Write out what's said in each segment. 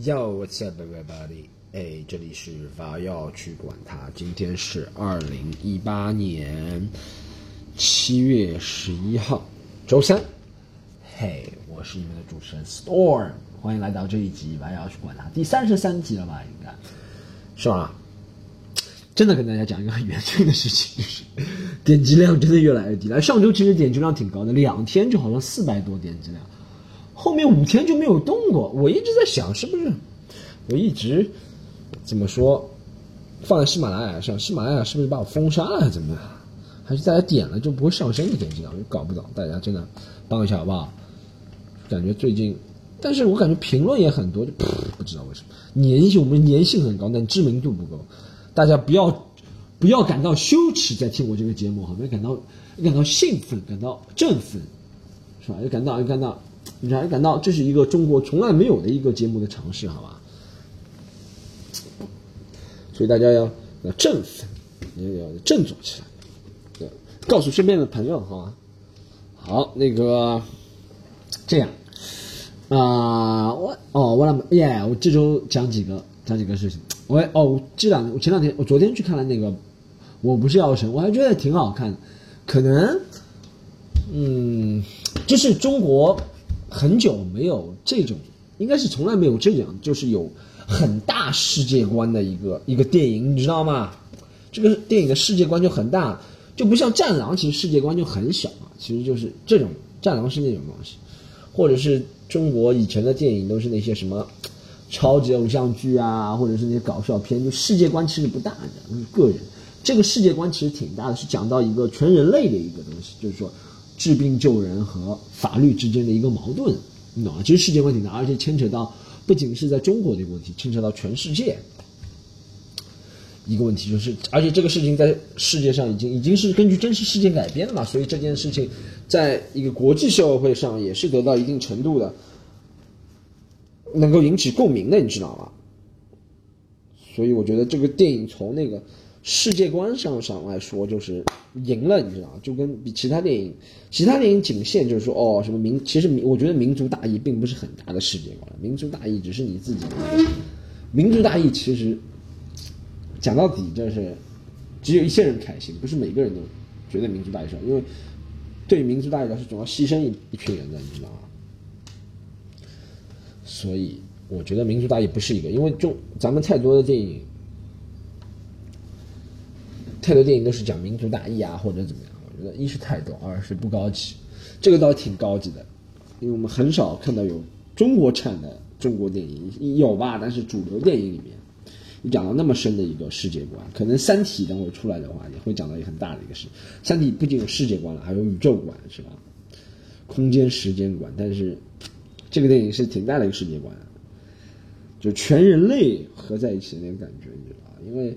Yo, what's up, everybody？哎，这里是法要去管他。今天是二零一八年七月十一号，周三。嘿，我是你们的主持人 Storm，欢迎来到这一集伐要去管他第三十三集了吧？应该是吧？真的跟大家讲一个很严峻的事情，就是点击量真的越来越低了。上周其实点击量挺高的，两天就好像四百多点击量。后面五天就没有动过，我一直在想是不是我一直怎么说放在喜马拉雅上，喜马拉雅是不是把我封杀了，还是怎么样？还是大家点了就不会上升的点击量，我搞不懂，大家真的帮一下好不好？感觉最近，但是我感觉评论也很多，就不知道为什么粘性我们粘性很高，但知名度不够。大家不要不要感到羞耻，在听我这个节目，好，要感到感到兴奋，感到振奋，是吧？要感到要感到。你还感到这是一个中国从来没有的一个节目的尝试，好吧？所以大家要要振奋，要要振作起来，对，告诉身边的朋友，好吧？好，那个这样啊，我哦，我那耶，我这周讲几个讲几个事情。我哦，我这两我前两天我昨天去看了那个，我不是药神，我还觉得挺好看，可能嗯，这是中国。很久没有这种，应该是从来没有这样，就是有很大世界观的一个一个电影，你知道吗？这个电影的世界观就很大，就不像《战狼》，其实世界观就很小啊。其实就是这种，《战狼》是那种东西，或者是中国以前的电影都是那些什么超级偶像剧啊，或者是那些搞笑片，就世界观其实不大的。个人这个世界观其实挺大的，是讲到一个全人类的一个东西，就是说。治病救人和法律之间的一个矛盾，你懂吗？其实世界问题呢，而且牵扯到不仅是在中国的一个问题，牵扯到全世界一个问题，就是而且这个事情在世界上已经已经是根据真实事件改编了嘛，所以这件事情在一个国际社会上也是得到一定程度的能够引起共鸣的，你知道吗？所以我觉得这个电影从那个。世界观上上来说，就是赢了，你知道就跟比其他电影，其他电影仅限就是说，哦，什么民，其实，我觉得民族大义并不是很大的世界观，民族大义只是你自己。民族大义其实讲到底就是只有一些人开心，不是每个人都觉得民族大义上，因为对民族大义来说，总要牺牲一一群人的，你知道吗？所以我觉得民族大义不是一个，因为中咱们太多的电影。太多电影都是讲民族大义啊，或者怎么样？我觉得一是太多，二是不高级。这个倒挺高级的，因为我们很少看到有中国产的中国电影，有吧？但是主流电影里面，你讲到那么深的一个世界观，可能《三体》等会出来的话，也会讲到一个很大的一个事。《三体》不仅有世界观了，还有宇宙观，是吧？空间时间观。但是这个电影是挺大的一个世界观，就全人类合在一起的那个感觉，你知道吧？因为。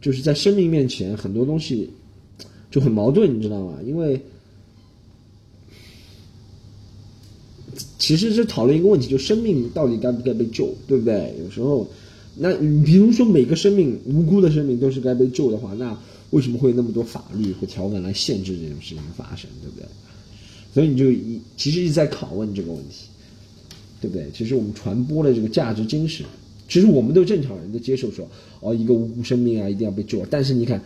就是在生命面前，很多东西就很矛盾，你知道吗？因为其实是讨论一个问题，就生命到底该不该被救，对不对？有时候，那比如说每个生命无辜的生命都是该被救的话，那为什么会有那么多法律和条文来限制这种事情发生，对不对？所以你就一其实一直在拷问这个问题，对不对？其实我们传播的这个价值精神。其实我们都正常人都接受说，哦，一个无辜生命啊，一定要被救。但是你看，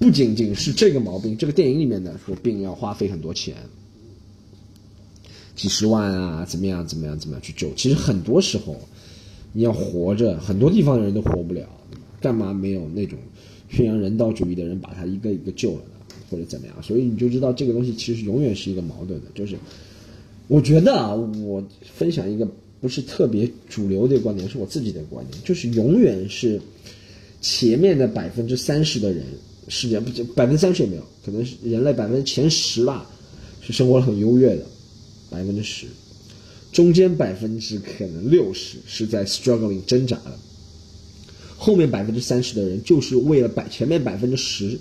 不仅仅是这个毛病，这个电影里面的说病要花费很多钱，几十万啊，怎么样怎么样怎么样去救。其实很多时候，你要活着，很多地方的人都活不了，干嘛没有那种宣扬人道主义的人把他一个一个救了呢？或者怎么样？所以你就知道这个东西其实永远是一个矛盾的。就是我觉得啊，我分享一个。不是特别主流的观点，是我自己的观点，就是永远是前面的百分之三十的人，世界不百分之三十也没有，可能是人类百分之前十吧，是生活很优越的，百分之十，中间百分之可能六十是在 struggling 挣扎的，后面百分之三十的人就是为了百前面百分之十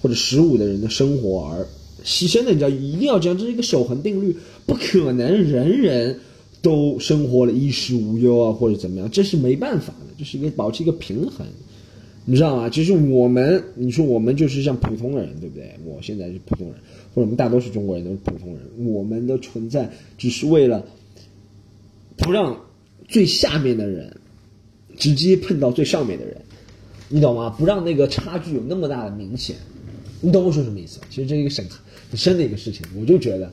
或者十五的人的生活而牺牲的，你知道一定要这样，这是一个守恒定律，不可能人人。都生活了衣食无忧啊，或者怎么样，这是没办法的，这是一个保持一个平衡，你知道吗？其实我们，你说我们就是像普通人，对不对？我现在是普通人，或者我们大多数中国人都是普通人，我们的存在只是为了不让最下面的人直接碰到最上面的人，你懂吗？不让那个差距有那么大的明显，你懂我说什么意思？其实这是一个很很深的一个事情，我就觉得，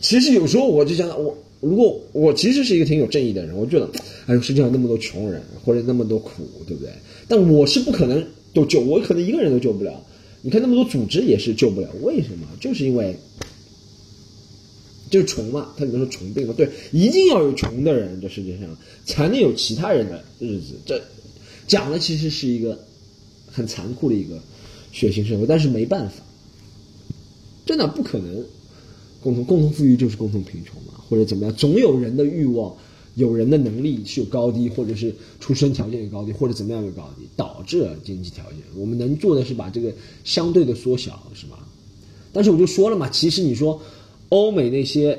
其实有时候我就想，我如果我其实是一个挺有正义的人，我觉得，哎呦，世界上那么多穷人或者那么多苦，对不对？但我是不可能都救，我可能一个人都救不了。你看那么多组织也是救不了，为什么？就是因为。就是穷嘛，他只能说穷病嘛，对，一定要有穷的人，这世界上才能有其他人的日子。这讲的其实是一个很残酷的一个血腥社会，但是没办法，真的不可能共同共同富裕就是共同贫穷嘛，或者怎么样，总有人的欲望，有人的能力是有高低，或者是出生条件有高低，或者怎么样有高低，导致了经济条件。我们能做的是把这个相对的缩小，是吧？但是我就说了嘛，其实你说。欧美那些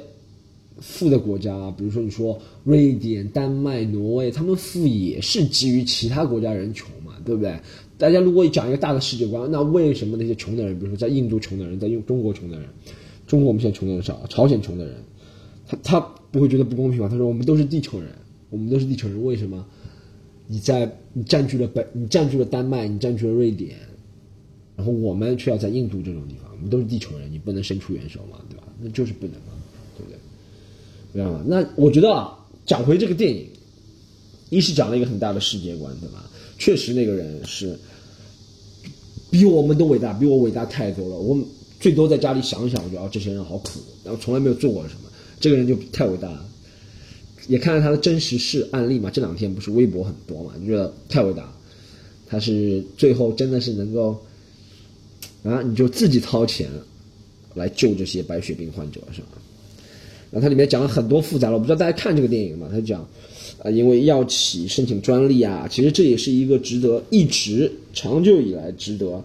富的国家，比如说你说瑞典、丹麦、挪威，他们富也是基于其他国家人穷嘛，对不对？大家如果讲一个大的世界观，那为什么那些穷的人，比如说在印度穷的人，在用中国穷的人，中国我们现在穷的人少，朝鲜穷的人，他他不会觉得不公平吗？他说我们都是地球人，我们都是地球人，为什么？你在你占据了北，你占据了丹麦，你占据了瑞典，然后我们却要在印度这种地方，我们都是地球人，你不能伸出援手嘛，对吧？那就是不能嘛，对不对？知道吗？那我觉得啊，讲回这个电影，一是讲了一个很大的世界观，对吧？确实那个人是比我们都伟大，比我伟大太多了。我最多在家里想想，我觉得这些人好苦，然后从来没有做过什么。这个人就太伟大了。也看了他的真实事案例嘛，这两天不是微博很多嘛，就觉得太伟大。他是最后真的是能够啊，你就自己掏钱。来救这些白血病患者是吧？然后它里面讲了很多复杂了，我不知道大家看这个电影嘛？他讲，啊，因为药企申请专利啊，其实这也是一个值得一直长久以来值得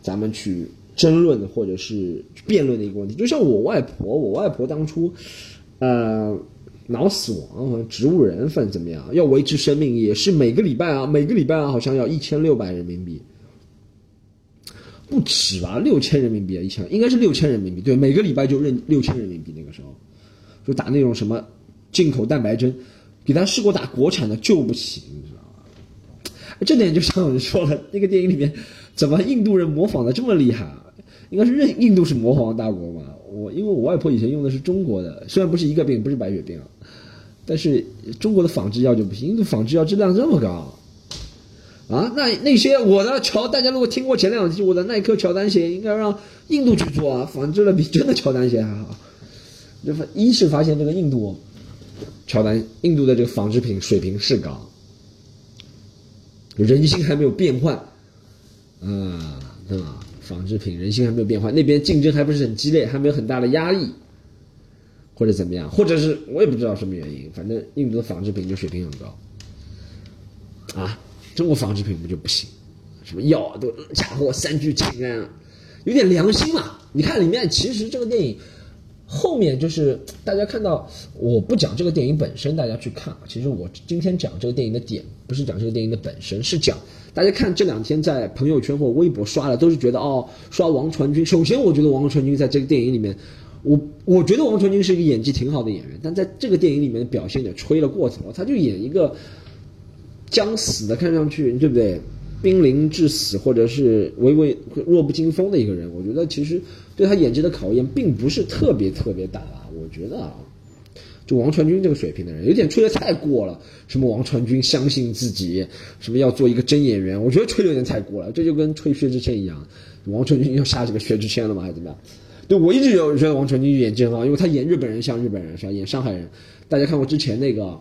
咱们去争论或者是辩论的一个问题。就像我外婆，我外婆当初，呃，脑死亡，植物人反正怎么样，要维持生命也是每个礼拜啊，每个礼拜啊，好像要一千六百人民币。不止吧，六千人民币啊，一千应该是六千人民币。对，每个礼拜就认六千人民币。那个时候，就打那种什么进口蛋白针，给他试过打国产的救不起，你知道吗？这点就像有人说了，那个电影里面怎么印度人模仿的这么厉害啊？应该是认印度是魔皇大国嘛。我因为我外婆以前用的是中国的，虽然不是一个病，不是白血病啊，但是中国的仿制药就不行，印度仿制药质量这么高。啊，那那些我的乔，大家如果听过前两期我的耐克乔丹鞋，应该让印度去做啊，仿制的比真的乔丹鞋还好。就一是发现这个印度乔丹，印度的这个纺织品水平是高，人心还没有变换，啊，对吧？仿制品人心还没有变化，那边竞争还不是很激烈，还没有很大的压力，或者怎么样，或者是我也不知道什么原因，反正印度的纺织品就水平很高，啊。中国仿制品不就不行？什么药都家伙三聚氰胺，有点良心嘛？你看里面，其实这个电影后面就是大家看到，我不讲这个电影本身，大家去看。其实我今天讲这个电影的点，不是讲这个电影的本身，是讲大家看这两天在朋友圈或微博刷的，都是觉得哦，刷王传君。首先，我觉得王传君在这个电影里面，我我觉得王传君是一个演技挺好的演员，但在这个电影里面表现也吹了过头，他就演一个。将死的看上去对不对？濒临致死或者是微微弱不禁风的一个人，我觉得其实对他演技的考验并不是特别特别大吧。我觉得啊，就王传君这个水平的人，有点吹的太过了。什么王传君相信自己，什么要做一个真演员，我觉得吹的有点太过了。这就跟吹薛之谦一样，王传君要下这个薛之谦了吗？还是怎么样？对我一直有觉得王传君演技很好，因为他演日本人像日本人是吧？演上海人，大家看过之前那个。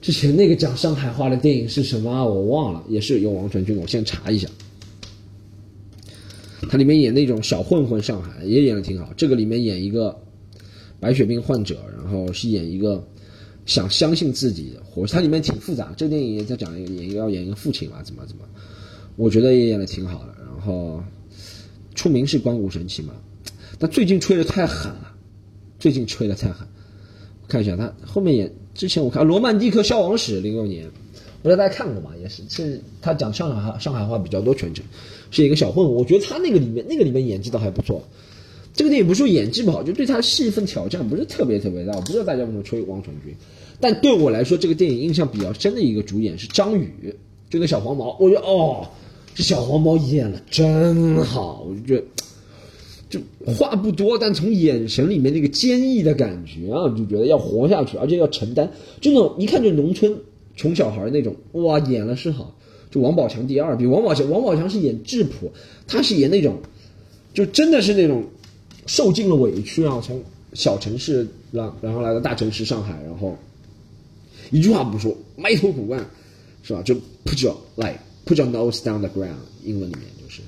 之前那个讲上海话的电影是什么啊？我忘了，也是有王传君。我先查一下，他里面演那种小混混，上海也演的挺好。这个里面演一个白血病患者，然后是演一个想相信自己的活。他里面挺复杂。这个电影也在讲一个演要演一个父亲嘛，怎么怎么？我觉得也演的挺好的。然后出名是光谷神奇嘛，但最近吹的太狠了，最近吹的太狠。看一下他后面演。之前我看《罗曼蒂克消亡史》零六年，不知道大家看过吗？也是，是他讲上海话，上海话比较多，全程是一个小混混。我觉得他那个里面，那个里面演技倒还不错。这个电影不是说演技不好，就对他戏份挑战不是特别特别大。我不知道大家为什么吹王传君，但对我来说，这个电影印象比较深的一个主演是张宇，就那小黄毛，我觉得哦，这小黄毛演的真好，我就觉得。就话不多，但从眼神里面那个坚毅的感觉啊，就觉得要活下去，而且要承担，就那种一看就农村穷小孩那种，哇，演了是好。就王宝强第二，比王宝强，王宝强是演质朴，他是演那种，就真的是那种受尽了委屈啊，从小城市然然后来到大城市上海，然后一句话不说，埋头苦干，是吧？就 put your like put your nose down the ground，英文里面就是。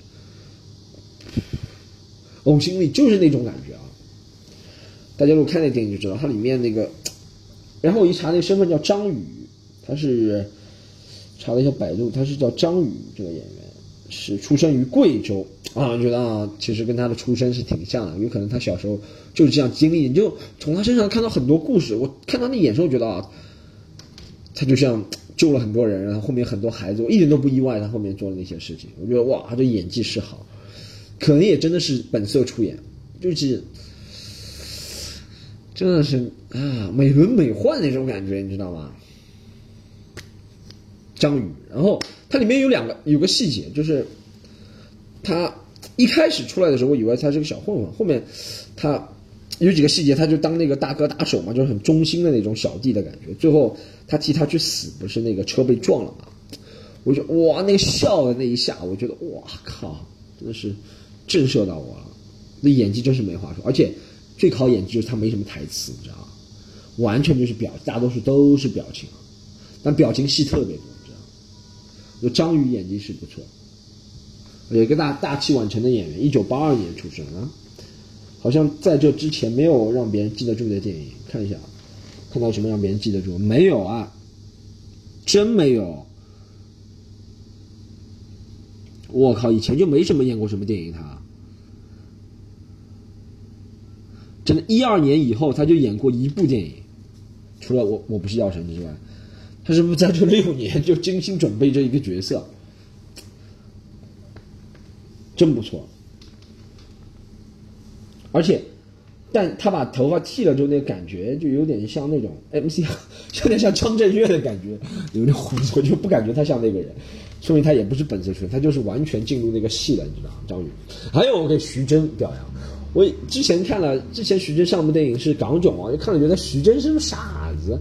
呕心沥就是那种感觉啊！大家如果看那电影就知道，它里面那个，然后我一查那个身份叫张宇，他是查了一下百度，他是叫张宇这个演员，是出生于贵州啊，觉得啊，其实跟他的出身是挺像的，有可能他小时候就是这样经历，你就从他身上看到很多故事。我看到那眼神，我觉得啊，他就像救了很多人，然后后面很多孩子，我一点都不意外他后面做的那些事情。我觉得哇，他这演技是好。可能也真的是本色出演，就是真的是啊，美轮美奂那种感觉，你知道吗？张宇，然后它里面有两个有个细节，就是他一开始出来的时候，我以为他是个小混混，后面他有几个细节，他就当那个大哥打手嘛，就是很忠心的那种小弟的感觉。最后他替他去死，不是那个车被撞了嘛？我就哇，那个笑的那一下，我觉得哇靠，真的是。震慑到我了，那演技真是没话说，而且最考演技就是他没什么台词，你知道吗？完全就是表，大多数都是表情，但表情戏特别多，你知道吗？有张宇演技是不错，有一个大大器晚成的演员，一九八二年出生啊，好像在这之前没有让别人记得住的电影，看一下，看到什么让别人记得住？没有啊，真没有。我靠，以前就没什么演过什么电影，他真的，一二年以后他就演过一部电影，除了我我不是药神之外，他是不是在这六年就精心准备这一个角色？真不错，而且，但他把头发剃了之后，那个感觉就有点像那种 MC，有点像张震岳的感觉，有点胡子，我就不感觉他像那个人。说明他也不是本色出演，他就是完全进入那个戏了，你知道吗？张宇，还有我给徐峥表扬。我之前看了，之前徐峥上部电影是《港囧》啊，就看了觉得徐峥是个傻子，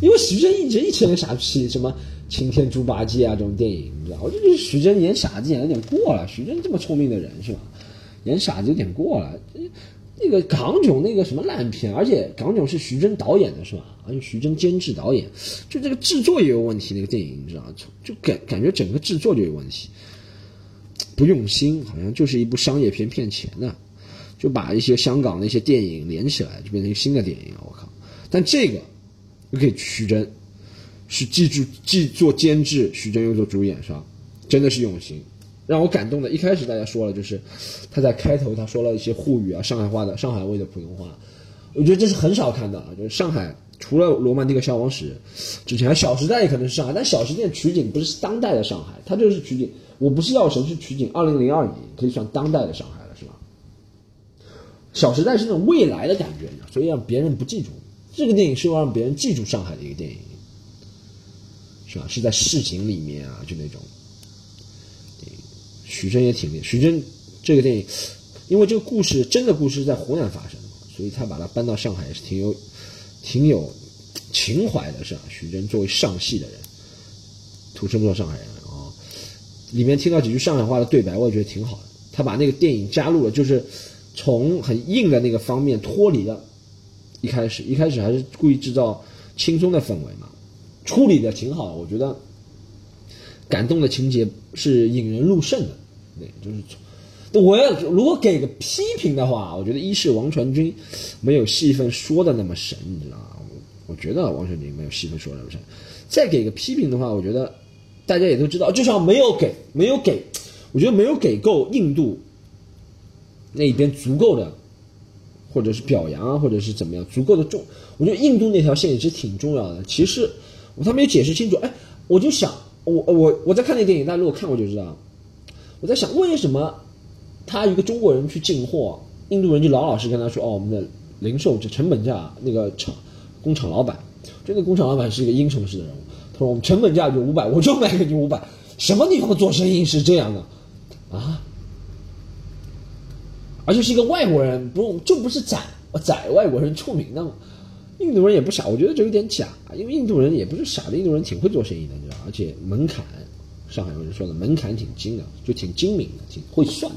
因为徐峥一直一直演傻气，什么《擎天猪八戒》啊这种电影，你知道，我就觉得徐峥演傻子演有点过了。徐峥这么聪明的人是吧？演傻子有点过了。那个港囧那个什么烂片，而且港囧是徐峥导演的是吧？而且徐峥监制导演，就这个制作也有问题。那个电影你知道？就感感觉整个制作就有问题，不用心，好像就是一部商业片骗钱的，就把一些香港的一些电影连起来，就变成一个新的电影。我靠！但这个又可以徐峥是记住既做监制，徐峥又做主演是吧？真的是用心。让我感动的，一开始大家说了，就是他在开头他说了一些沪语啊、上海话的上海味的普通话，我觉得这是很少看的啊。就是上海除了《罗曼蒂克消亡史》之前，《小时代》也可能是上海，但《小时代》取景不是当代的上海，它就是取景。我不是药神，是取景二零零二年，可以算当代的上海，《小时代》是那种未来的感觉，所以让别人不记住。这个电影是要让别人记住上海的一个电影，是吧？是在市井里面啊，就那种。徐峥也挺厉害。徐峥这个电影，因为这个故事真的故事在湖南发生的，所以他把它搬到上海也是挺有、挺有情怀的，是吧？徐峥作为上戏的人，土生土长上海人啊，里面听到几句上海话的对白，我也觉得挺好的。他把那个电影加入了，就是从很硬的那个方面脱离了。一开始，一开始还是故意制造轻松的氛围嘛，处理的挺好，我觉得。感动的情节是引人入胜的，对，就是。我要如果给个批评的话，我觉得一是王传君没有戏份说的那么神，你知道吗？我觉得王传君没有戏份说的那么神。再给个批评的话，我觉得大家也都知道，就像没有给，没有给，我觉得没有给够印度那边足够的，或者是表扬啊，或者是怎么样足够的重。我觉得印度那条线也是挺重要的。其实我他没有解释清楚，哎，我就想。我我我在看那电影，大家如果看过就知道。我在想，为什么他一个中国人去进货，印度人就老老实跟他说：“哦，我们的零售这成本价，那个厂工厂老板这个工厂老板是一个英雄式的人物。他说我们成本价就五百，我就卖给你五百。什么地方做生意是这样的啊？而且是一个外国人，不就不是宰宰外国人出名的吗？印度人也不傻，我觉得这有点假，因为印度人也不是傻的，印度人挺会做生意的，你知道，而且门槛，上海人说的门槛挺精的，就挺精明的，挺会算。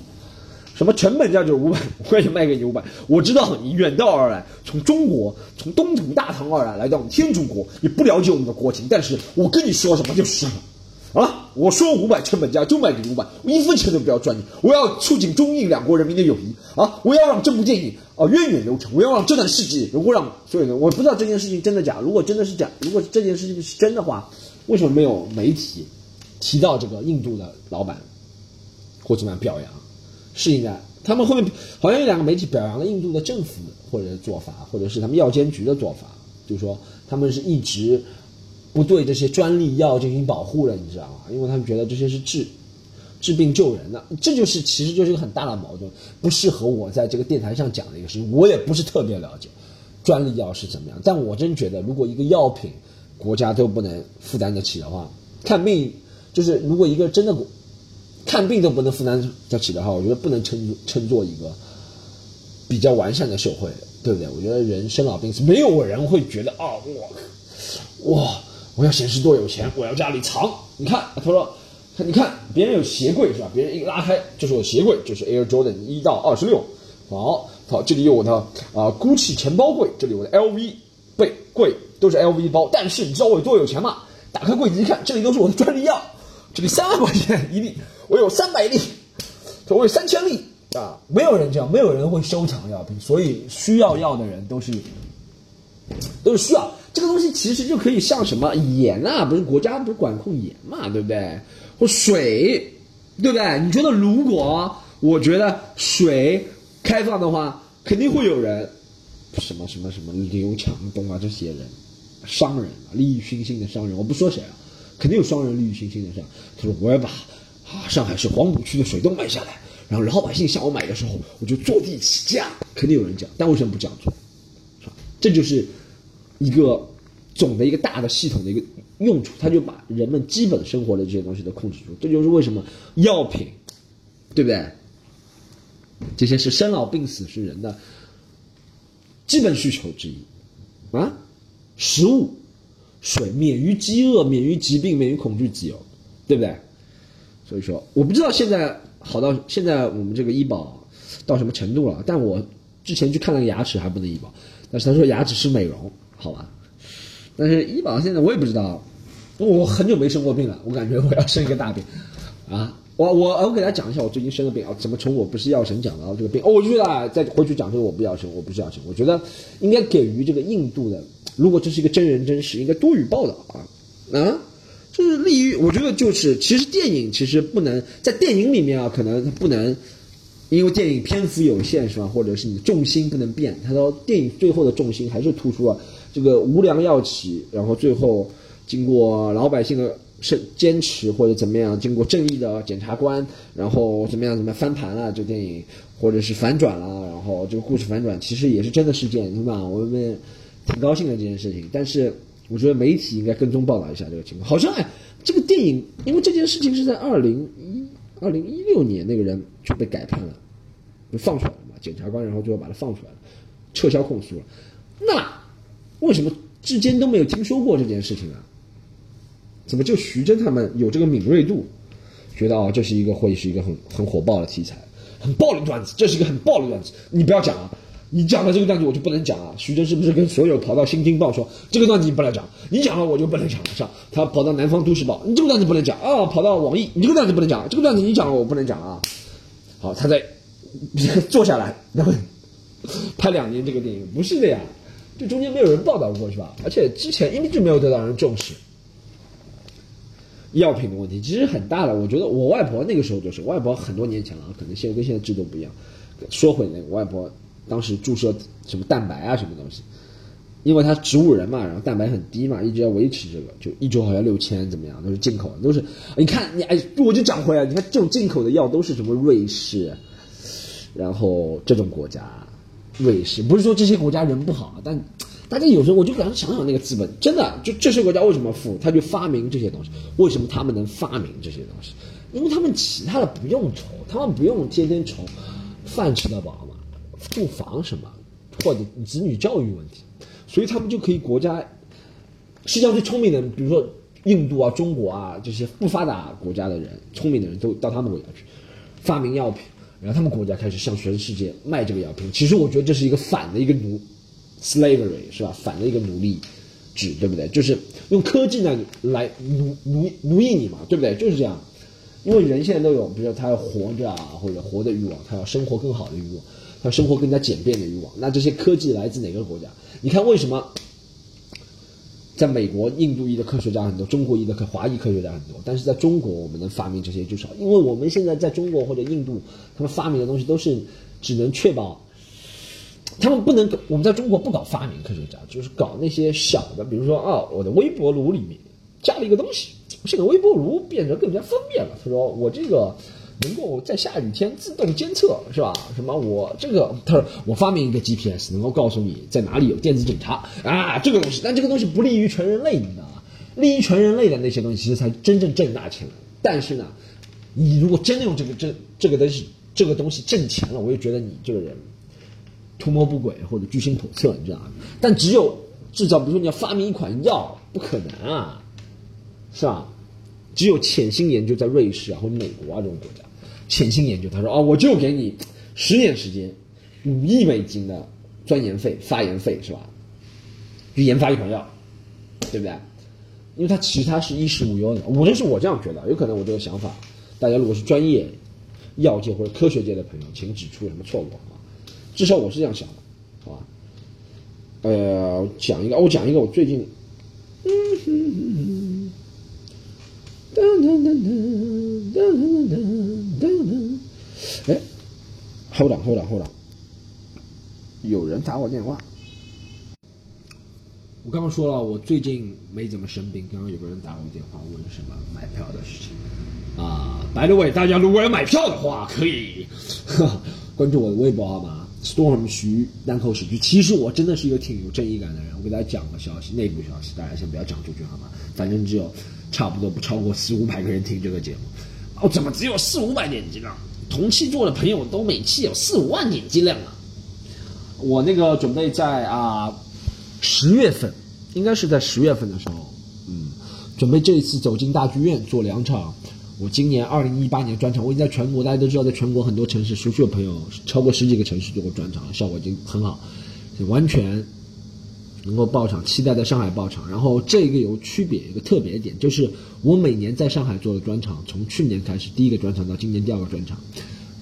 什么成本价就是五百，我也卖给你五百。我知道你远道而来，从中国，从东土大唐而来，来到我们天竺国，你不了解我们的国情，但是我跟你说什么就是什么。啊！我说五百成本价就卖你五百，我一分钱都不要赚你。我要促进中印两国人民的友谊啊！我要让这部电影啊源远流长。我要让这段事迹如果让所有人，我不知道这件事情真的假。如果真的是假，如果这件事情是真的话，为什么没有媒体提到这个印度的老板或怎么样表扬？是应该他们后面好像有两个媒体表扬了印度的政府或者做法，或者是他们药监局的做法，就是说他们是一直。不对这些专利药进行保护了，你知道吗？因为他们觉得这些是治治病救人的，这就是其实就是一个很大的矛盾，不适合我在这个电台上讲的一个事情。我也不是特别了解专利药是怎么样，但我真觉得，如果一个药品国家都不能负担得起的话，看病就是如果一个真的看病都不能负担得起的话，我觉得不能称称作一个比较完善的社会，对不对？我觉得人生老病死，没有人会觉得啊，我哇。我要显示多有钱，我要家里藏。你看，他说，你看别人有鞋柜是吧？别人一拉开就是我的鞋柜，就是 Air Jordan 一到二十六。好，好，这里有我的啊 Gucci 钱包柜，这里我的 LV 背柜都是 LV 包。但是你知道我有多有钱吗？打开柜子一看，这里都是我的专利药，这里三万块钱一粒，我有三百粒，我有三千粒啊！没有人这样，没有人会收藏药品，所以需要药的人都是都是需要。这个东西其实就可以像什么盐啊，不是国家不是管控盐嘛，对不对？或水，对不对？你觉得如果我觉得水开放的话，肯定会有人什么什么什么刘强东啊这些人，商人啊，利益熏心的商人，我不说谁啊，肯定有商人利益熏心的商。他说我要把啊上海市黄浦区的水都买下来，然后老百姓向我买的时候，我就坐地起价，肯定有人讲，但为什么不这样做？是吧？这就是。一个总的一个大的系统的一个用处，它就把人们基本生活的这些东西都控制住。这就是为什么药品，对不对？这些是生老病死是人的基本需求之一啊，食物、水，免于饥饿，免于疾病，免于恐惧自由，对不对？所以说，我不知道现在好到现在我们这个医保到什么程度了，但我之前去看了个牙齿还不能医保，但是他说牙齿是美容。好吧，但是医保现在我也不知道，我很久没生过病了，我感觉我要生一个大病，啊，我我我给大家讲一下我最近生的病啊，怎么从我不是药神讲到这个病，哦，我觉得再回去讲这个我不药神，我不是药神，我觉得应该给予这个印度的，如果这是一个真人真事，应该多予报道啊，啊，就是利于，我觉得就是其实电影其实不能在电影里面啊，可能不能。因为电影篇幅有限，是吧？或者是你重心不能变。他说，电影最后的重心还是突出了这个无良药企，然后最后经过老百姓的是坚持或者怎么样，经过正义的检察官，然后怎么样怎么样翻盘了这电影，或者是反转了，然后这个故事反转其实也是真的事件，对吧？我们挺高兴的这件事情。但是我觉得媒体应该跟踪报道一下这个情况。好像哎，这个电影，因为这件事情是在二零一二零一六年，那个人就被改判了。就放出来了嘛，检察官然后最后把他放出来了，撤销控诉了。那为什么至今都没有听说过这件事情啊？怎么就徐峥他们有这个敏锐度，觉得啊这是一个会是一个很很火爆的题材，很暴力段子，这是一个很暴力段子，你不要讲啊，你讲了这个段子我就不能讲啊。徐峥是不是跟所有跑到《新京报》说这个段子你不能讲，你讲了我就不能讲了？是吧？他跑到《南方都市报》，你这个段子不能讲啊。跑到网易，你这个段子不能讲，这个段子你讲了我不能讲啊。好，他在。坐下来，然后拍两年这个电影不是的呀，这中间没有人报道过是吧？而且之前一直没有得到人重视。药品的问题其实很大的，我觉得我外婆那个时候就是，外婆很多年前了，可能现在跟现在制度不一样。说回来，我外婆当时注射什么蛋白啊什么东西，因为她植物人嘛，然后蛋白很低嘛，一直要维持这个，就一周好像六千怎么样，都是进口的，都是你看你哎，我就讲回来，你看这种进口的药都是什么瑞士。然后这种国家，瑞士不是说这些国家人不好，但大家有时候我就想想想那个资本，真的就这些国家为什么富？他就发明这些东西。为什么他们能发明这些东西？因为他们其他的不用愁，他们不用天天愁饭吃得饱嘛，住房什么，或者子女教育问题，所以他们就可以国家世界上最聪明的，比如说印度啊、中国啊这些不发达国家的人，聪明的人都到他们国家去发明药品，然后他们国家开始向全世界卖这个药品。其实我觉得这是一个反的一个奴。slavery 是吧？反的一个奴隶制，对不对？就是用科技呢来奴奴奴役你嘛，对不对？就是这样。因为人现在都有，比如说他要活着啊，或者活的欲望，他要生活更好的欲望，他生活更加简便的欲望。那这些科技来自哪个国家？你看为什么在美国、印度裔的科学家很多，中国裔的科华裔科学家很多，但是在中国我们能发明这些就少，因为我们现在在中国或者印度，他们发明的东西都是只能确保。他们不能，我们在中国不搞发明科学家，就是搞那些小的，比如说啊，我的微波炉里面加了一个东西，这个微波炉变得更加方便了。他说我这个能够在下雨天自动监测，是吧？什么我这个，他说我发明一个 GPS，能够告诉你在哪里有电子警察啊，这个东西，但这个东西不利于全人类，你知道吗？利于全人类的那些东西，其实才真正挣大钱。但是呢，你如果真的用这个这这个东西这个东西挣钱了，我就觉得你这个人。图谋不轨或者居心叵测，你知道吗？但只有制造，比如说你要发明一款药，不可能啊，是吧？只有潜心研究，在瑞士啊或者美国啊这种国家，潜心研究，他说哦，我就给你十年时间，五亿美金的钻研费、发言费，是吧？去研发一款药，对不对？因为它其实它是衣食无忧的，我这是我这样觉得，有可能我这个想法，大家如果是专业药界或者科学界的朋友，请指出什么错误啊。至少我是这样想的，好吧？呃，讲一个，我讲一个，我最近，嗯哼哼，噔噔噔噔噔噔噔噔噔，哎，hold on hold on hold on，有人打我电话。我刚刚说了，我最近没怎么生病。刚刚有个人打我电话，问什么买票的事情啊？By the way，大家如果要买票的话，可以呵关注我的微博，好吗？Storm 徐单口喜剧，其实我真的是一个挺有正义感的人。我给大家讲个消息，内部消息，大家先不要讲出去好吗？反正只有差不多不超过四五百个人听这个节目。哦，怎么只有四五百点击量？同期做的朋友都每期有四五万点击量啊！我那个准备在啊十月份，应该是在十月份的时候，嗯，准备这一次走进大剧院做两场。我今年二零一八年专场，我已经在全国，大家都知道，在全国很多城市，熟悉的朋友超过十几个城市做过专场，效果已经很好，完全能够爆场。期待在上海爆场。然后这个有区别，一个特别点，就是我每年在上海做的专场，从去年开始第一个专场到今年第二个专场，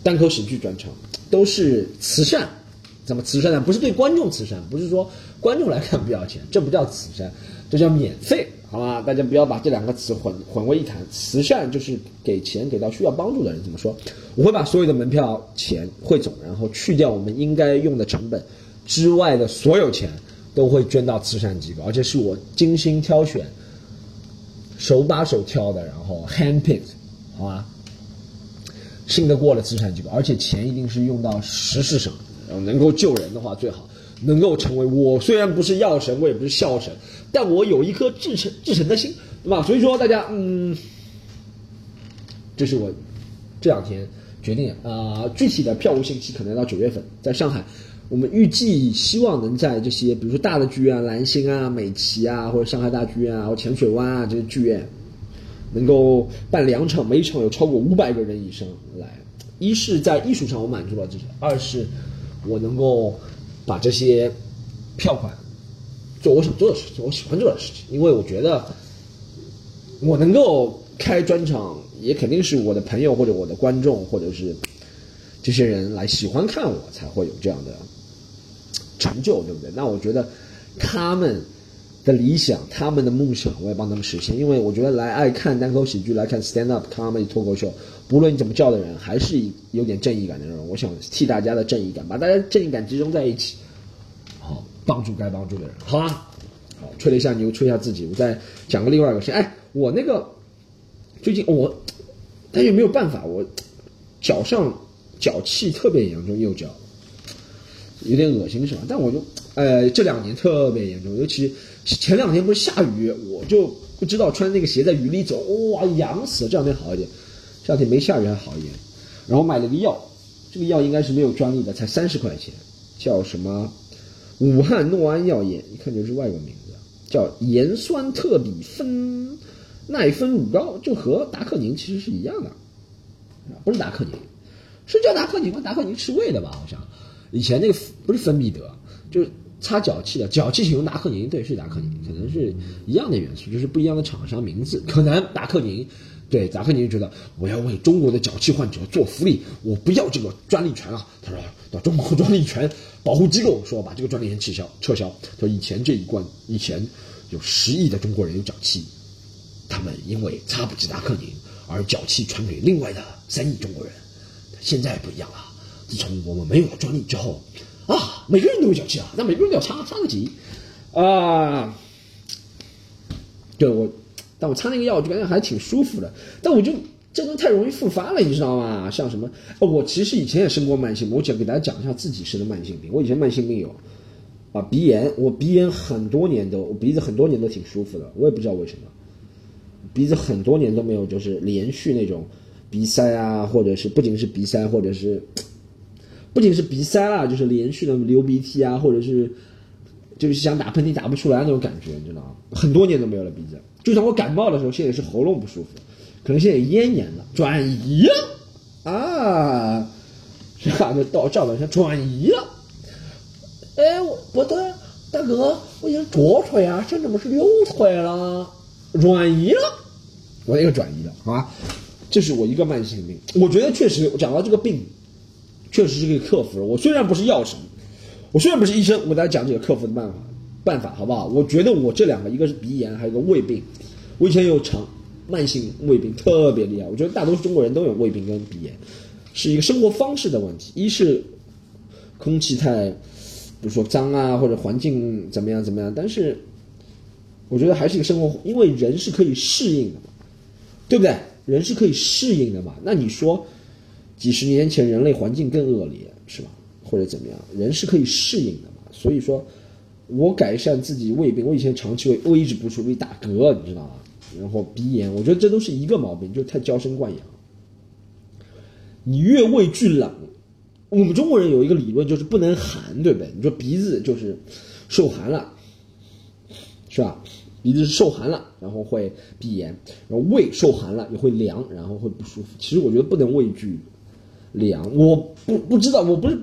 单口喜剧专场都是慈善。怎么慈善呢？不是对观众慈善，不是说观众来看不要钱，这不叫慈善，这叫免费。好吧，大家不要把这两个词混混为一谈。慈善就是给钱给到需要帮助的人。怎么说？我会把所有的门票钱汇总，然后去掉我们应该用的成本之外的所有钱，都会捐到慈善机构，而且是我精心挑选、手把手挑的，然后 hand pick，好吧？信得过的慈善机构，而且钱一定是用到实事上，能够救人的话最好。能够成为我虽然不是药神，我也不是孝神，但我有一颗至诚至诚的心，对吧？所以说大家，嗯，这是我这两天决定啊，具体的票务信息可能要到九月份，在上海，我们预计希望能在这些，比如说大的剧院，蓝星啊、美琪啊，或者上海大剧院啊，或浅水湾啊这些剧院，能够办两场，每一场有超过五百个人以上来。一是在艺术上我满足了这些，二是我能够。把这些票款做我想做的事情，我喜欢做的事情，因为我觉得我能够开专场，也肯定是我的朋友或者我的观众或者是这些人来喜欢看我，才会有这样的成就，对不对？那我觉得他们的理想、他们的梦想，我也帮他们实现。因为我觉得来爱看单口喜剧、来看 stand up comedy 脱口秀。不论你怎么叫的人，还是有点正义感的人，我想替大家的正义感，把大家正义感集中在一起，好帮助该帮助的人，好吧？好，吹了一下牛，吹一下自己，我再讲个另外一个事。哎，我那个最近我，但又没有办法，我脚上脚气特别严重，右脚有点恶心是吧？但我就呃，这两年特别严重，尤其前两天不是下雨，我就不知道穿那个鞋在雨里走，哇，痒死了。这两天好一点，这两天没下雨还好一点。然后买了个药，这个药应该是没有专利的，才三十块钱，叫什么武汉诺安药业，一看就是外国名字，叫盐酸特比芬奈芬乳膏，就和达克宁其实是一样的，不是达克宁，是叫达克宁吗？达克宁吃胃的吧？好像以前那个不是芬必得，就是擦脚气的，脚气请用达克宁，对，是达克宁，可能是一样的元素，就是不一样的厂商名字，可能达克宁。对，达克宁就觉得我要为中国的脚气患者做福利，我不要这个专利权了。他说到中国专利权保护机构说把这个专利权撤销，撤销。他说以前这一罐，以前有十亿的中国人有脚气，他们因为擦不起达克宁而脚气传给另外的三亿中国人。现在不一样了，自从我们没有了专利之后，啊，每个人都有脚气啊，那每个人都要擦，擦个几啊？对我。但我擦那个药，我就感觉还挺舒服的。但我就这东西太容易复发了，你知道吗？像什么？我其实以前也生过慢性病，我想给大家讲一下自己生的慢性病。我以前慢性病有啊鼻炎，我鼻炎很多年都，我鼻子很多年都挺舒服的，我也不知道为什么，鼻子很多年都没有就是连续那种鼻塞啊，或者是不仅是鼻塞，或者是不仅是鼻塞啦，就是连续的流鼻涕啊，或者是就是想打喷嚏打不出来那种感觉，你知道吗？很多年都没有了鼻子。就像我感冒的时候，现在是喉咙不舒服，可能现在咽炎了，转移了啊，是吧？就到赵本山转移了。哎，不对，大哥，我已经左腿啊，现在不是右腿了，转移了，我那个转移了，好吧？这是我一个慢性病，我觉得确实讲到这个病，确实是可以克服的。我虽然不是药神，我虽然不是医生，我给大家讲几个克服的办法。办法好不好？我觉得我这两个，一个是鼻炎，还有个胃病。我以前有长慢性胃病，特别厉害。我觉得大多数中国人都有胃病跟鼻炎，是一个生活方式的问题。一是空气太，比如说脏啊，或者环境怎么样怎么样。但是我觉得还是一个生活，因为人是可以适应的嘛，对不对？人是可以适应的嘛。那你说几十年前人类环境更恶劣是吧？或者怎么样？人是可以适应的嘛。所以说。我改善自己胃病，我以前长期胃胃一直不舒服，打嗝，你知道吗？然后鼻炎，我觉得这都是一个毛病，就太娇生惯养。你越畏惧冷，我们中国人有一个理论就是不能寒，对不对？你说鼻子就是受寒了，是吧？鼻子受寒了，然后会鼻炎，然后胃受寒了也会凉，然后会不舒服。其实我觉得不能畏惧凉，我不不知道，我不是。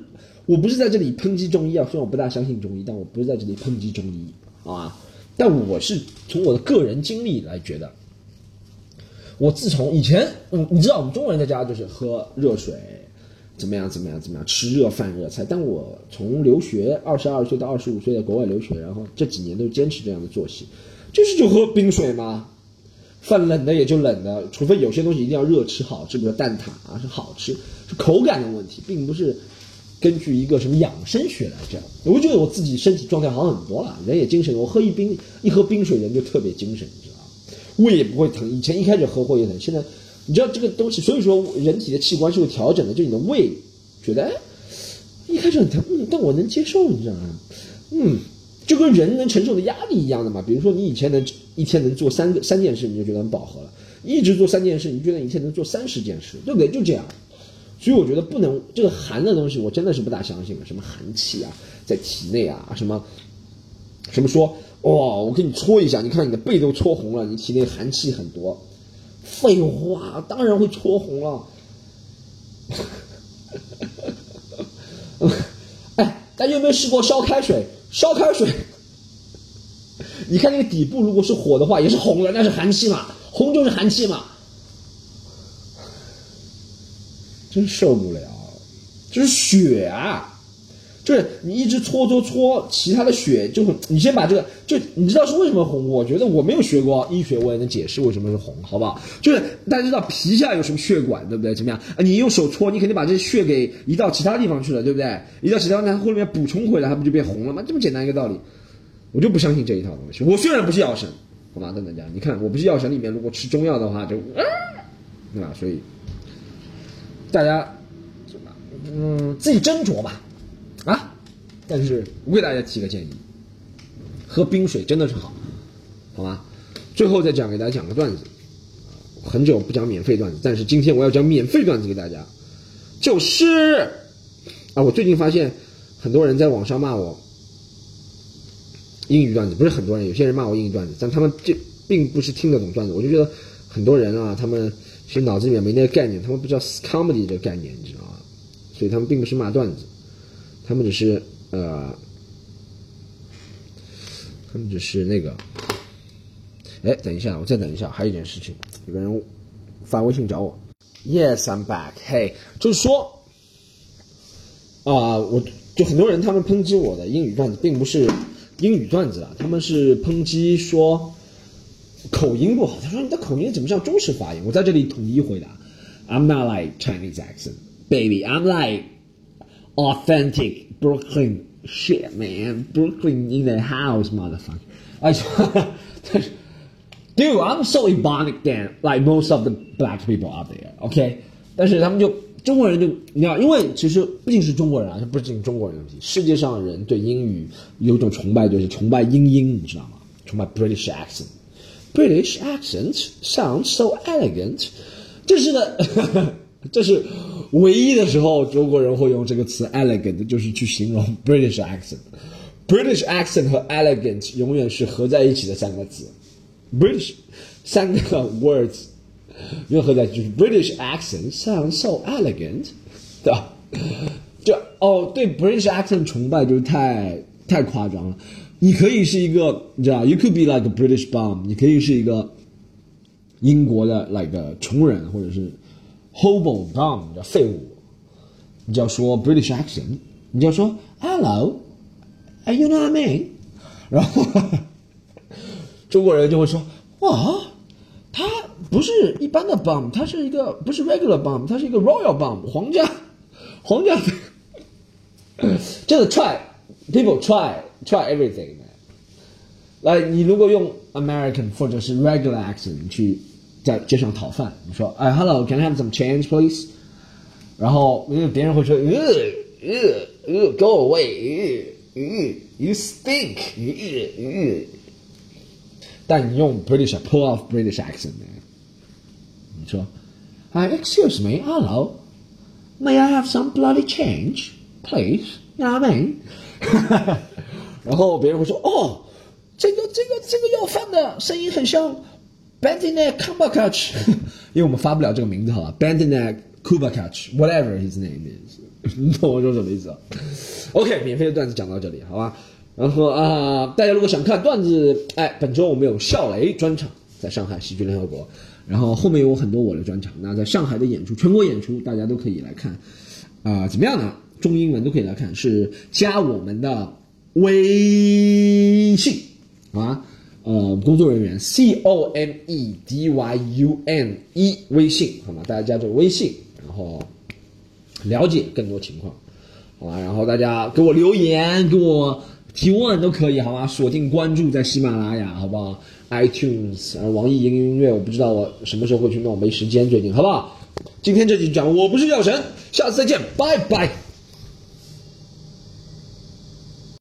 我不是在这里抨击中医啊，虽然我不大相信中医，但我不是在这里抨击中医啊。但我是从我的个人经历来觉得，我自从以前，嗯，你知道我们中国人在家就是喝热水，怎么样怎么样怎么样，吃热饭热菜。但我从留学二十二岁到二十五岁在国外留学，然后这几年都坚持这样的作息，就是就喝冰水嘛，饭冷的也就冷的，除非有些东西一定要热吃好吃，比如蛋挞啊是好吃，是口感的问题，并不是。根据一个什么养生学来讲，我觉得我自己身体状态好很多了，人也精神。我喝一冰一喝冰水，人就特别精神，你知道吗？胃也不会疼。以前一开始喝会疼，现在你知道这个东西，所以说人体的器官是会调整的。就你的胃觉得，哎，一开始很疼，但我能接受，你知道吗？嗯，就跟人能承受的压力一样的嘛。比如说你以前能一天能做三个三件事，你就觉得很饱和了；一直做三件事，你觉得一天能做三十件事，对不对？就这样。所以我觉得不能这个寒的东西，我真的是不大相信了什么寒气啊，在体内啊，什么什么说哇，我给你搓一下，你看你的背都搓红了，你体内寒气很多。废话，当然会搓红了。哎，大家有没有试过烧开水？烧开水，你看那个底部如果是火的话，也是红的，那是寒气嘛？红就是寒气嘛？真受不了，这是血啊，就是你一直搓搓搓，其他的血就会你先把这个，就你知道是为什么红？我觉得我没有学过医学，我也能解释为什么是红，好不好？就是大家知道皮下有什么血管，对不对？怎么样？你用手搓，你肯定把这些血给移到其他地方去了，对不对？移到其他地方，后面补充回来，它不就变红了吗？这么简单一个道理，我就不相信这一套东西。我虽然不是药神，好吧，跟大家，你看我不是药神里面，如果吃中药的话，就对吧？所以。大家，嗯，自己斟酌吧，但是我给大家提个建议，喝冰水真的是好，好吗？最后再讲给大家讲个段子，很久不讲免费段子，但是今天我要讲免费段子给大家，就是啊，我最近发现很多人在网上骂我英语段子，不是很多人，有些人骂我英语段子，但他们这并不是听得懂段子，我就觉得很多人啊，他们其实脑子里面没那个概念，他们不知道 comedy 这个概念，你知道吗？所以他们并不是骂段子，他们只是呃，他们只是那个，哎，等一下，我再等一下，还有一件事情，有个人发微信找我，Yes, I'm back. Hey，就是说啊、我就很多人他们抨击我的英语段子，并不是英语段子啊，他们是抨击说口音不好。他说你的口音怎么像中式发音？我在这里统一回答，I'm not like Chinese accent, baby. I'm like authentic Brooklyn shit, man. Brooklyn in the house, motherfucker. 哎呀，但是 Dude, I'm so ebonic than like most of the black people out there. OK，但是他们就中国人就你知道，因为其实不仅是中国人啊，这不仅中国人的问题，世界上的人对英语有一种崇拜，就是崇拜英音，你知道吗？崇拜 British accent。British accent sounds so elegant，这是的， 这是唯一的时候中国人会用这个词 elegant，就是去形容 British accent。British accent 和 elegant 永远是合在一起的三个字。British 三个 words 又合在一起，就是 British accent sounds so elegant，对吧？就哦，对 British accent 崇拜就是太太夸张了。你可以是一个，你知道，You could be like a British bum，你可以是一个英国的 like 穷人，或者是 hobo bum，叫废物。你就要说 British accent，你就要说 Hello，Are you know what I mean？然后中国人就会说哇，他不是一般的 bum，他是一个不是 regular bum，他是一个 royal bum，皇家皇家。真的 try people try try everything。来，你如果用 American 或者是 regular accent 去在街上讨饭，你说哎，hello，can I have some change please？然后因为别人会说，呃呃呃，go away，呃呃，you stink，呃呃。但你用 British pull off British accent 呢？你说，哎，excuse me，hello，may I have some bloody change please？You know what I mean？然后别人会说，哦，这个这个这个要饭的声音很像 Bendinek Kumbakach，因为我们发不了这个名字好吧，Bendinek Kumbakach，whatever his name is，你 懂我说什么意思？OK，免费的段子讲到这里，好吧？然后啊、大家如果想看段子，哎，本周我们有笑雷专场，在上海喜剧联合国，然后后面有很多我的专场。那在上海的演出，全国演出，大家都可以来看，啊、怎么样呢？中英文都可以来看，是加我们的微信啊，呃，工作人员 C O M E D Y U N E 微信，好吗？大家加这个微信，然后了解更多情况。好吧，然后大家给我留言，给我提问都可以，好吧？锁定关注在喜马拉雅，好不好？iTunes，然后网易云音乐，我不知道我什么时候会去弄，没时间最近，好不好？今天这集讲我不是药神，下次再见，拜拜。